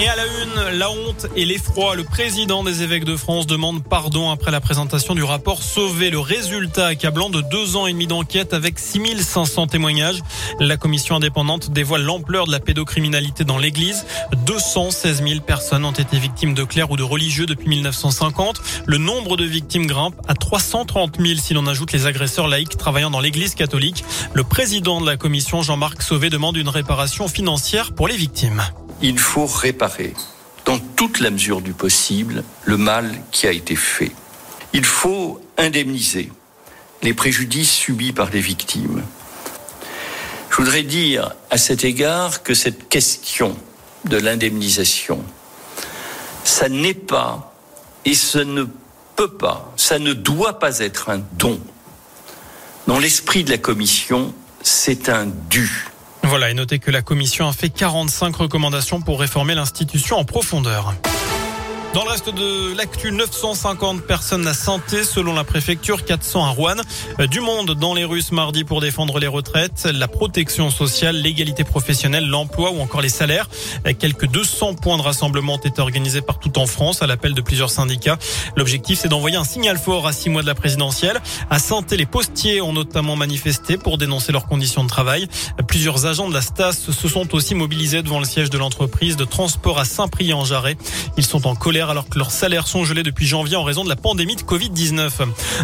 Et à la une, la honte et l'effroi. Le président des évêques de France demande pardon après la présentation du rapport Sauvé. Le résultat accablant de deux ans et demi d'enquête avec 6500 témoignages. La commission indépendante dévoile l'ampleur de la pédocriminalité dans l'église. 216 000 personnes ont été victimes de clercs ou de religieux depuis 1950. Le nombre de victimes grimpe à 330 000 si l'on ajoute les agresseurs laïcs travaillant dans l'église catholique. Le président de la commission, Jean-Marc Sauvé, demande une réparation financière pour les victimes il faut réparer, dans toute la mesure du possible, le mal qui a été fait. Il faut indemniser les préjudices subis par les victimes. Je voudrais dire à cet égard que cette question de l'indemnisation, ça n'est pas et ce ne peut pas, ça ne doit pas être un don. Dans l'esprit de la Commission, c'est un dû. Voilà, et notez que la commission a fait 45 recommandations pour réformer l'institution en profondeur. Dans le reste de l'actu, 950 personnes à santé selon la préfecture, 400 à Rouen. Euh, du monde dans les rues mardi pour défendre les retraites, la protection sociale, l'égalité professionnelle, l'emploi ou encore les salaires. Euh, quelques 200 points de rassemblement ont été organisés partout en France à l'appel de plusieurs syndicats. L'objectif, c'est d'envoyer un signal fort à six mois de la présidentielle. À Santé, les postiers ont notamment manifesté pour dénoncer leurs conditions de travail. Euh, plusieurs agents de la STAS se sont aussi mobilisés devant le siège de l'entreprise de transport à Saint-Priest-en-Jarret. Ils sont en colère alors que leurs salaires sont gelés depuis janvier en raison de la pandémie de Covid-19.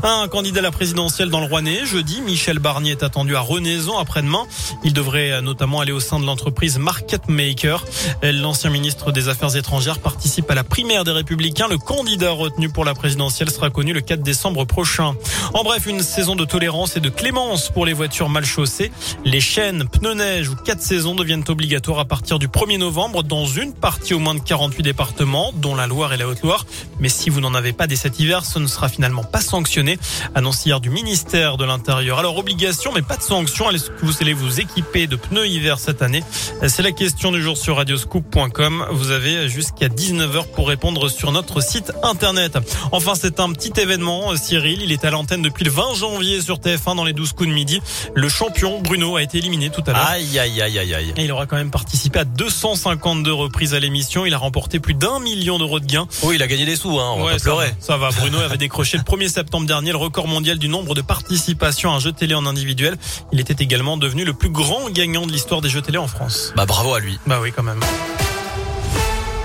Un candidat à la présidentielle dans le Rouennais, jeudi, Michel Barnier est attendu à Renaison après-demain. Il devrait notamment aller au sein de l'entreprise Market Maker. L'ancien ministre des Affaires étrangères participe à la primaire des Républicains. Le candidat retenu pour la présidentielle sera connu le 4 décembre prochain. En bref, une saison de tolérance et de clémence pour les voitures mal chaussées. Les chaînes, pneus neige ou quatre saisons deviennent obligatoires à partir du 1er novembre dans une partie au moins de 48 départements, dont la Et la Haute-Loire. Mais si vous n'en avez pas dès cet hiver, ce ne sera finalement pas sanctionné. Annonce hier du ministère de l'Intérieur. Alors obligation, mais pas de sanction. Est-ce que vous allez vous équiper de pneus hiver cette année C'est la question du jour sur radioscoop.com. Vous avez jusqu'à 19h pour répondre sur notre site internet. Enfin, c'est un petit événement, Cyril. Il est à l'antenne depuis le 20 janvier sur TF1 dans les 12 coups de midi. Le champion Bruno a été éliminé tout à l'heure. Aïe, aïe, aïe, aïe, aïe. Et il aura quand même participé à 252 reprises à l'émission. Il a remporté plus d'un million d'euros de gains. Oui, il a gagné des sous, hein. On va pas pleurer. Ça va, Bruno avait décroché le 1er septembre dernier le record mondial du nombre de participations à un jeu télé en individuel. Il était également devenu le plus grand gagnant de l'histoire des jeux télé en France. Bah bravo à lui. Bah oui, quand même.